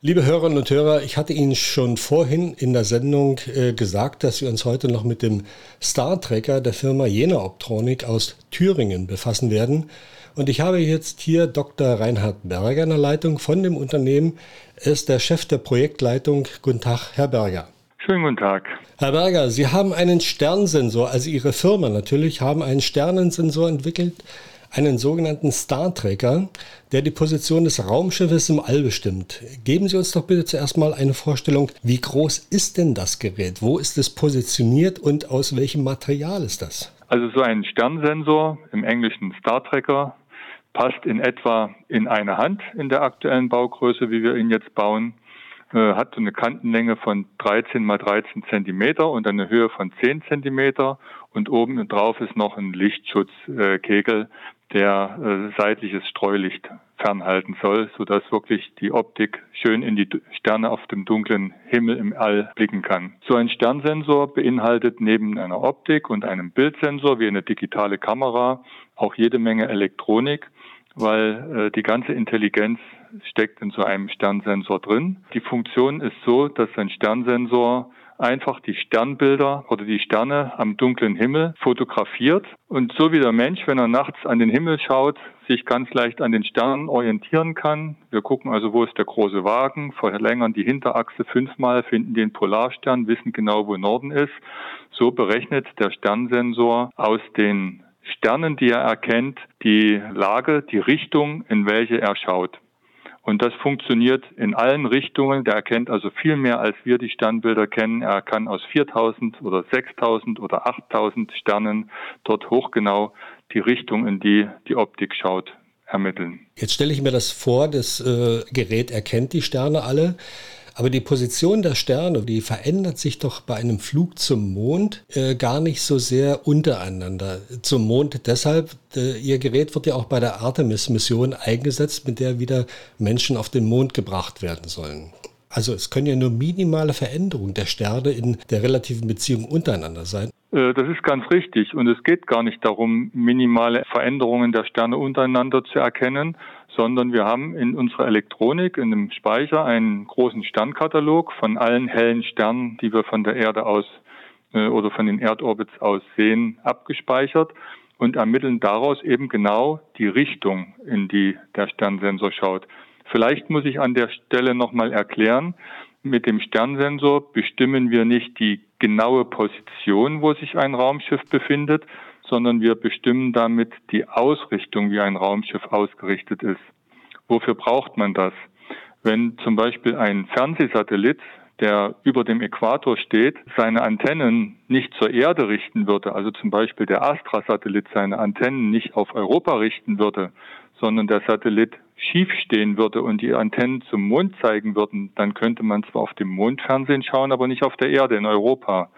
Liebe Hörerinnen und Hörer, ich hatte Ihnen schon vorhin in der Sendung äh, gesagt, dass wir uns heute noch mit dem Star Trekker der Firma Jena Optronic aus Thüringen befassen werden. Und ich habe jetzt hier Dr. Reinhard Berger in der Leitung von dem Unternehmen. Er ist der Chef der Projektleitung. Guten Tag, Herr Berger. Schönen guten Tag. Herr Berger, Sie haben einen Sternsensor, also Ihre Firma natürlich, haben einen Sternensensor entwickelt, einen sogenannten Star Tracker, der die Position des Raumschiffes im All bestimmt. Geben Sie uns doch bitte zuerst mal eine Vorstellung, wie groß ist denn das Gerät? Wo ist es positioniert und aus welchem Material ist das? Also so ein Sternsensor, im Englischen Star Tracker, passt in etwa in eine Hand in der aktuellen Baugröße, wie wir ihn jetzt bauen äh, hat eine Kantenlänge von 13 mal 13 Zentimeter und eine Höhe von 10 Zentimeter und oben drauf ist noch ein Lichtschutzkegel, der äh, seitliches Streulicht fernhalten soll, sodass wirklich die Optik schön in die Sterne auf dem dunklen Himmel im All blicken kann. So ein Sternsensor beinhaltet neben einer Optik und einem Bildsensor wie eine digitale Kamera auch jede Menge Elektronik, weil äh, die ganze Intelligenz steckt in so einem Sternsensor drin. Die Funktion ist so, dass ein Sternsensor einfach die Sternbilder oder die Sterne am dunklen Himmel fotografiert und so wie der Mensch, wenn er nachts an den Himmel schaut, sich ganz leicht an den Sternen orientieren kann. Wir gucken also, wo ist der große Wagen, verlängern die Hinterachse fünfmal, finden den Polarstern, wissen genau, wo Norden ist. So berechnet der Sternsensor aus den Sternen, die er erkennt, die Lage, die Richtung, in welche er schaut. Und das funktioniert in allen Richtungen. Der erkennt also viel mehr, als wir die Sternbilder kennen. Er kann aus 4000 oder 6000 oder 8000 Sternen dort hochgenau die Richtung, in die die Optik schaut, ermitteln. Jetzt stelle ich mir das vor, das äh, Gerät erkennt die Sterne alle. Aber die Position der Sterne, die verändert sich doch bei einem Flug zum Mond äh, gar nicht so sehr untereinander. Zum Mond deshalb, äh, Ihr Gerät wird ja auch bei der Artemis-Mission eingesetzt, mit der wieder Menschen auf den Mond gebracht werden sollen. Also es können ja nur minimale Veränderungen der Sterne in der relativen Beziehung untereinander sein. Äh, das ist ganz richtig. Und es geht gar nicht darum, minimale Veränderungen der Sterne untereinander zu erkennen, sondern wir haben in unserer Elektronik, in dem Speicher, einen großen Sternkatalog von allen hellen Sternen, die wir von der Erde aus äh, oder von den Erdorbits aus sehen, abgespeichert und ermitteln daraus eben genau die Richtung, in die der Sternsensor schaut. Vielleicht muss ich an der Stelle nochmal erklären, mit dem Sternsensor bestimmen wir nicht die genaue Position, wo sich ein Raumschiff befindet, sondern wir bestimmen damit die Ausrichtung, wie ein Raumschiff ausgerichtet ist. Wofür braucht man das? Wenn zum Beispiel ein Fernsehsatellit, der über dem Äquator steht, seine Antennen nicht zur Erde richten würde, also zum Beispiel der Astra-Satellit seine Antennen nicht auf Europa richten würde, sondern der Satellit schief stehen würde und die Antennen zum Mond zeigen würden, dann könnte man zwar auf dem Mond Fernsehen schauen, aber nicht auf der Erde in Europa.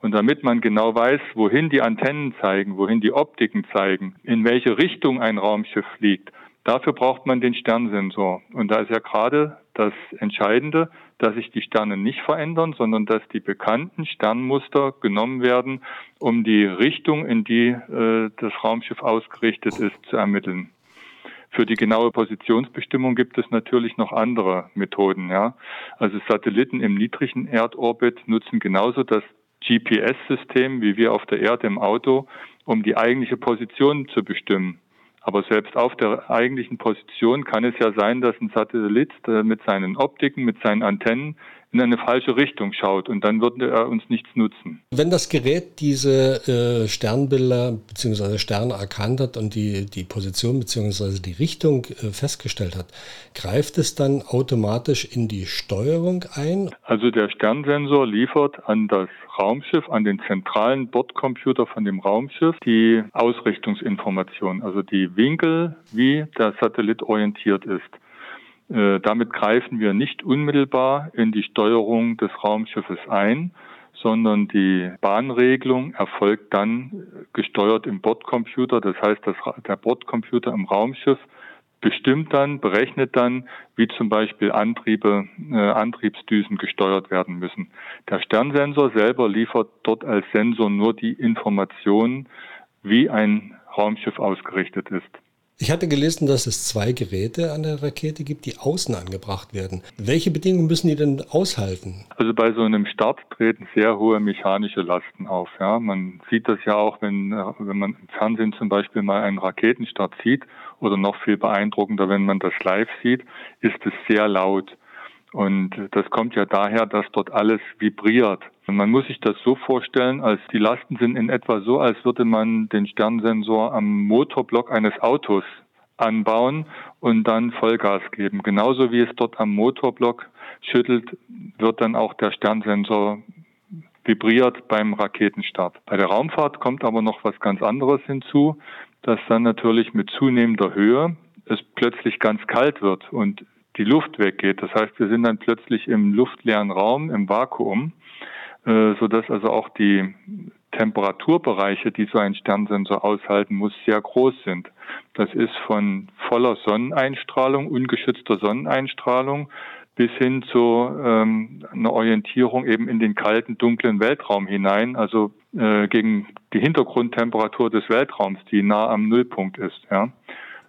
Und damit man genau weiß, wohin die Antennen zeigen, wohin die Optiken zeigen, in welche Richtung ein Raumschiff fliegt, dafür braucht man den Sternsensor. Und da ist ja gerade das Entscheidende, dass sich die Sterne nicht verändern, sondern dass die bekannten Sternmuster genommen werden, um die Richtung, in die äh, das Raumschiff ausgerichtet ist, zu ermitteln. Für die genaue Positionsbestimmung gibt es natürlich noch andere Methoden. Ja. Also Satelliten im niedrigen Erdorbit nutzen genauso das GPS-System wie wir auf der Erde im Auto, um die eigentliche Position zu bestimmen. Aber selbst auf der eigentlichen Position kann es ja sein, dass ein Satellit äh, mit seinen Optiken, mit seinen Antennen in eine falsche Richtung schaut und dann würde er uns nichts nutzen. Wenn das Gerät diese äh, Sternbilder bzw. Sterne erkannt hat und die, die Position bzw. die Richtung äh, festgestellt hat, greift es dann automatisch in die Steuerung ein? Also der Sternsensor liefert an das Raumschiff, an den zentralen Bordcomputer von dem Raumschiff die Ausrichtungsinformation, also die Winkel, wie der Satellit orientiert ist. Äh, damit greifen wir nicht unmittelbar in die Steuerung des Raumschiffes ein, sondern die Bahnregelung erfolgt dann gesteuert im Bordcomputer. Das heißt, dass der Bordcomputer im Raumschiff bestimmt dann, berechnet dann, wie zum Beispiel Antriebe, äh, Antriebsdüsen gesteuert werden müssen. Der Sternsensor selber liefert dort als Sensor nur die Informationen, wie ein Raumschiff ausgerichtet ist. Ich hatte gelesen, dass es zwei Geräte an der Rakete gibt, die außen angebracht werden. Welche Bedingungen müssen die denn aushalten? Also bei so einem Start treten sehr hohe mechanische Lasten auf. Ja, man sieht das ja auch, wenn, wenn man im Fernsehen zum Beispiel mal einen Raketenstart sieht oder noch viel beeindruckender, wenn man das live sieht, ist es sehr laut. Und das kommt ja daher, dass dort alles vibriert. Man muss sich das so vorstellen, als die Lasten sind in etwa so, als würde man den Sternsensor am Motorblock eines Autos anbauen und dann Vollgas geben. Genauso wie es dort am Motorblock schüttelt, wird dann auch der Sternsensor vibriert beim Raketenstart. Bei der Raumfahrt kommt aber noch was ganz anderes hinzu, dass dann natürlich mit zunehmender Höhe es plötzlich ganz kalt wird und die Luft weggeht. Das heißt, wir sind dann plötzlich im luftleeren Raum, im Vakuum, äh, so dass also auch die Temperaturbereiche, die so ein Sternsensor aushalten muss, sehr groß sind. Das ist von voller Sonneneinstrahlung, ungeschützter Sonneneinstrahlung bis hin zu ähm, einer Orientierung eben in den kalten, dunklen Weltraum hinein, also äh, gegen die Hintergrundtemperatur des Weltraums, die nah am Nullpunkt ist. Ja.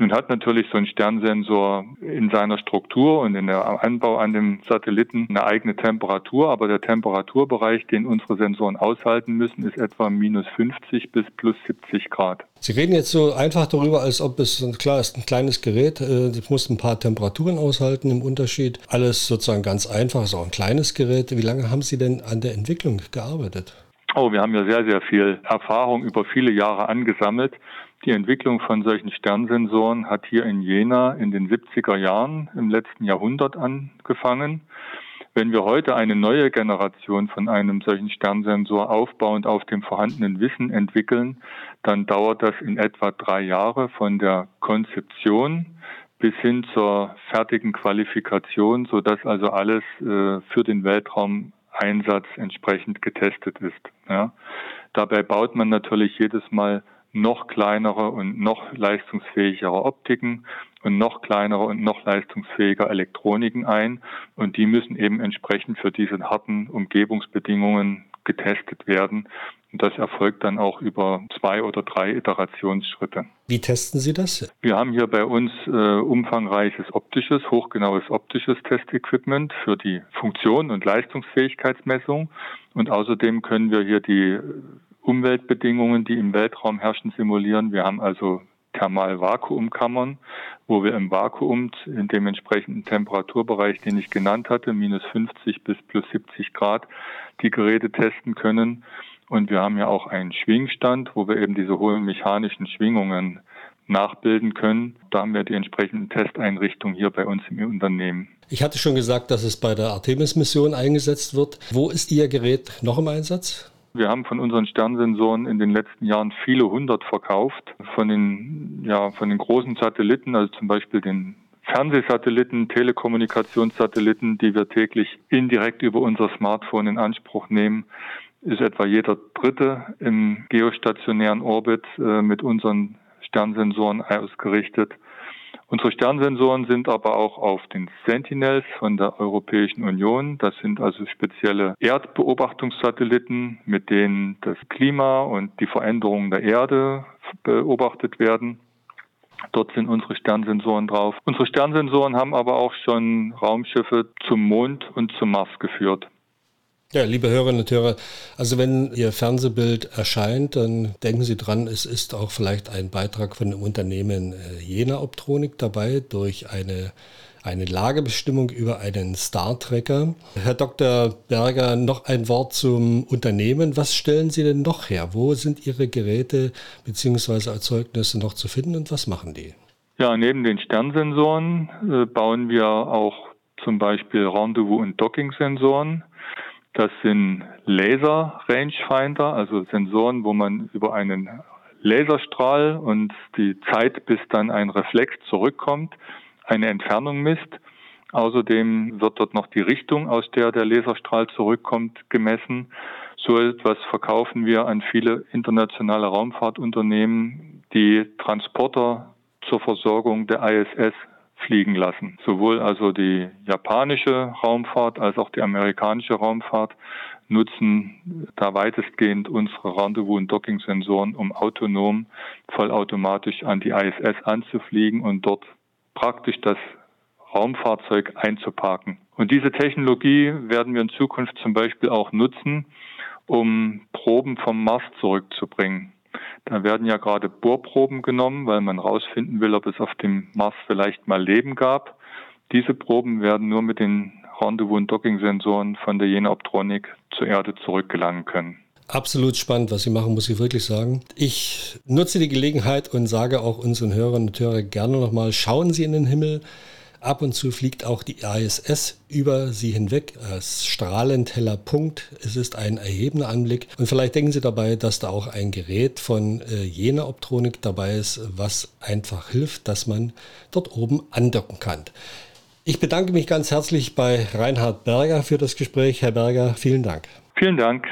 Nun hat natürlich so ein Sternsensor in seiner Struktur und in der Anbau an dem Satelliten eine eigene Temperatur, aber der Temperaturbereich, den unsere Sensoren aushalten müssen, ist etwa minus 50 bis plus 70 Grad. Sie reden jetzt so einfach darüber, als ob es, klar ist, ein kleines Gerät, äh, das muss ein paar Temperaturen aushalten im Unterschied. Alles sozusagen ganz einfach, ist auch ein kleines Gerät. Wie lange haben Sie denn an der Entwicklung gearbeitet? Oh, wir haben ja sehr, sehr viel Erfahrung über viele Jahre angesammelt. Die Entwicklung von solchen Sternsensoren hat hier in Jena in den 70er Jahren im letzten Jahrhundert angefangen. Wenn wir heute eine neue Generation von einem solchen Sternsensor aufbauend auf dem vorhandenen Wissen entwickeln, dann dauert das in etwa drei Jahre von der Konzeption bis hin zur fertigen Qualifikation, sodass also alles äh, für den Weltraumeinsatz entsprechend getestet ist. Ja. Dabei baut man natürlich jedes Mal noch kleinere und noch leistungsfähigere Optiken und noch kleinere und noch leistungsfähiger Elektroniken ein. Und die müssen eben entsprechend für diese harten Umgebungsbedingungen getestet werden. Und das erfolgt dann auch über zwei oder drei Iterationsschritte. Wie testen Sie das? Wir haben hier bei uns äh, umfangreiches optisches, hochgenaues optisches Testequipment für die Funktion und Leistungsfähigkeitsmessung. Und außerdem können wir hier die Umweltbedingungen, die im Weltraum herrschen, simulieren. Wir haben also Thermal-Vakuumkammern, wo wir im Vakuum in dem entsprechenden Temperaturbereich, den ich genannt hatte, minus 50 bis plus 70 Grad, die Geräte testen können. Und wir haben ja auch einen Schwingstand, wo wir eben diese hohen mechanischen Schwingungen nachbilden können. Da haben wir die entsprechenden Testeinrichtungen hier bei uns im Unternehmen. Ich hatte schon gesagt, dass es bei der Artemis-Mission eingesetzt wird. Wo ist Ihr Gerät noch im Einsatz? Wir haben von unseren Sternsensoren in den letzten Jahren viele hundert verkauft. Von den, ja, von den großen Satelliten, also zum Beispiel den Fernsehsatelliten, Telekommunikationssatelliten, die wir täglich indirekt über unser Smartphone in Anspruch nehmen, ist etwa jeder dritte im geostationären Orbit äh, mit unseren Sternsensoren ausgerichtet. Unsere Sternsensoren sind aber auch auf den Sentinels von der Europäischen Union. Das sind also spezielle Erdbeobachtungssatelliten, mit denen das Klima und die Veränderungen der Erde beobachtet werden. Dort sind unsere Sternsensoren drauf. Unsere Sternsensoren haben aber auch schon Raumschiffe zum Mond und zum Mars geführt. Ja, liebe Hörerinnen und Hörer, also wenn Ihr Fernsehbild erscheint, dann denken Sie dran, es ist auch vielleicht ein Beitrag von dem Unternehmen äh, Jena Optronik dabei durch eine, eine Lagebestimmung über einen Star-Tracker. Herr Dr. Berger, noch ein Wort zum Unternehmen. Was stellen Sie denn noch her? Wo sind Ihre Geräte bzw. Erzeugnisse noch zu finden und was machen die? Ja, neben den Sternsensoren äh, bauen wir auch zum Beispiel Rendezvous- und Docking-Sensoren das sind Laser-Rangefinder, also Sensoren, wo man über einen Laserstrahl und die Zeit, bis dann ein Reflex zurückkommt, eine Entfernung misst. Außerdem wird dort noch die Richtung, aus der der Laserstrahl zurückkommt, gemessen. So etwas verkaufen wir an viele internationale Raumfahrtunternehmen, die Transporter zur Versorgung der ISS fliegen lassen. Sowohl also die japanische Raumfahrt als auch die amerikanische Raumfahrt nutzen da weitestgehend unsere Rendezvous- und Docking-Sensoren, um autonom, vollautomatisch an die ISS anzufliegen und dort praktisch das Raumfahrzeug einzuparken. Und diese Technologie werden wir in Zukunft zum Beispiel auch nutzen, um Proben vom Mars zurückzubringen. Da werden ja gerade Bohrproben genommen, weil man herausfinden will, ob es auf dem Mars vielleicht mal Leben gab. Diese Proben werden nur mit den Rendezvous- und Docking-Sensoren von der Jena Optronik zur Erde zurückgelangen können. Absolut spannend, was Sie machen, muss ich wirklich sagen. Ich nutze die Gelegenheit und sage auch unseren Hörern und Hörern gerne nochmal, schauen Sie in den Himmel. Ab und zu fliegt auch die ISS über sie hinweg als strahlend heller Punkt. Es ist ein erhebender Anblick. Und vielleicht denken Sie dabei, dass da auch ein Gerät von äh, jener Optronik dabei ist, was einfach hilft, dass man dort oben andocken kann. Ich bedanke mich ganz herzlich bei Reinhard Berger für das Gespräch. Herr Berger, vielen Dank. Vielen Dank.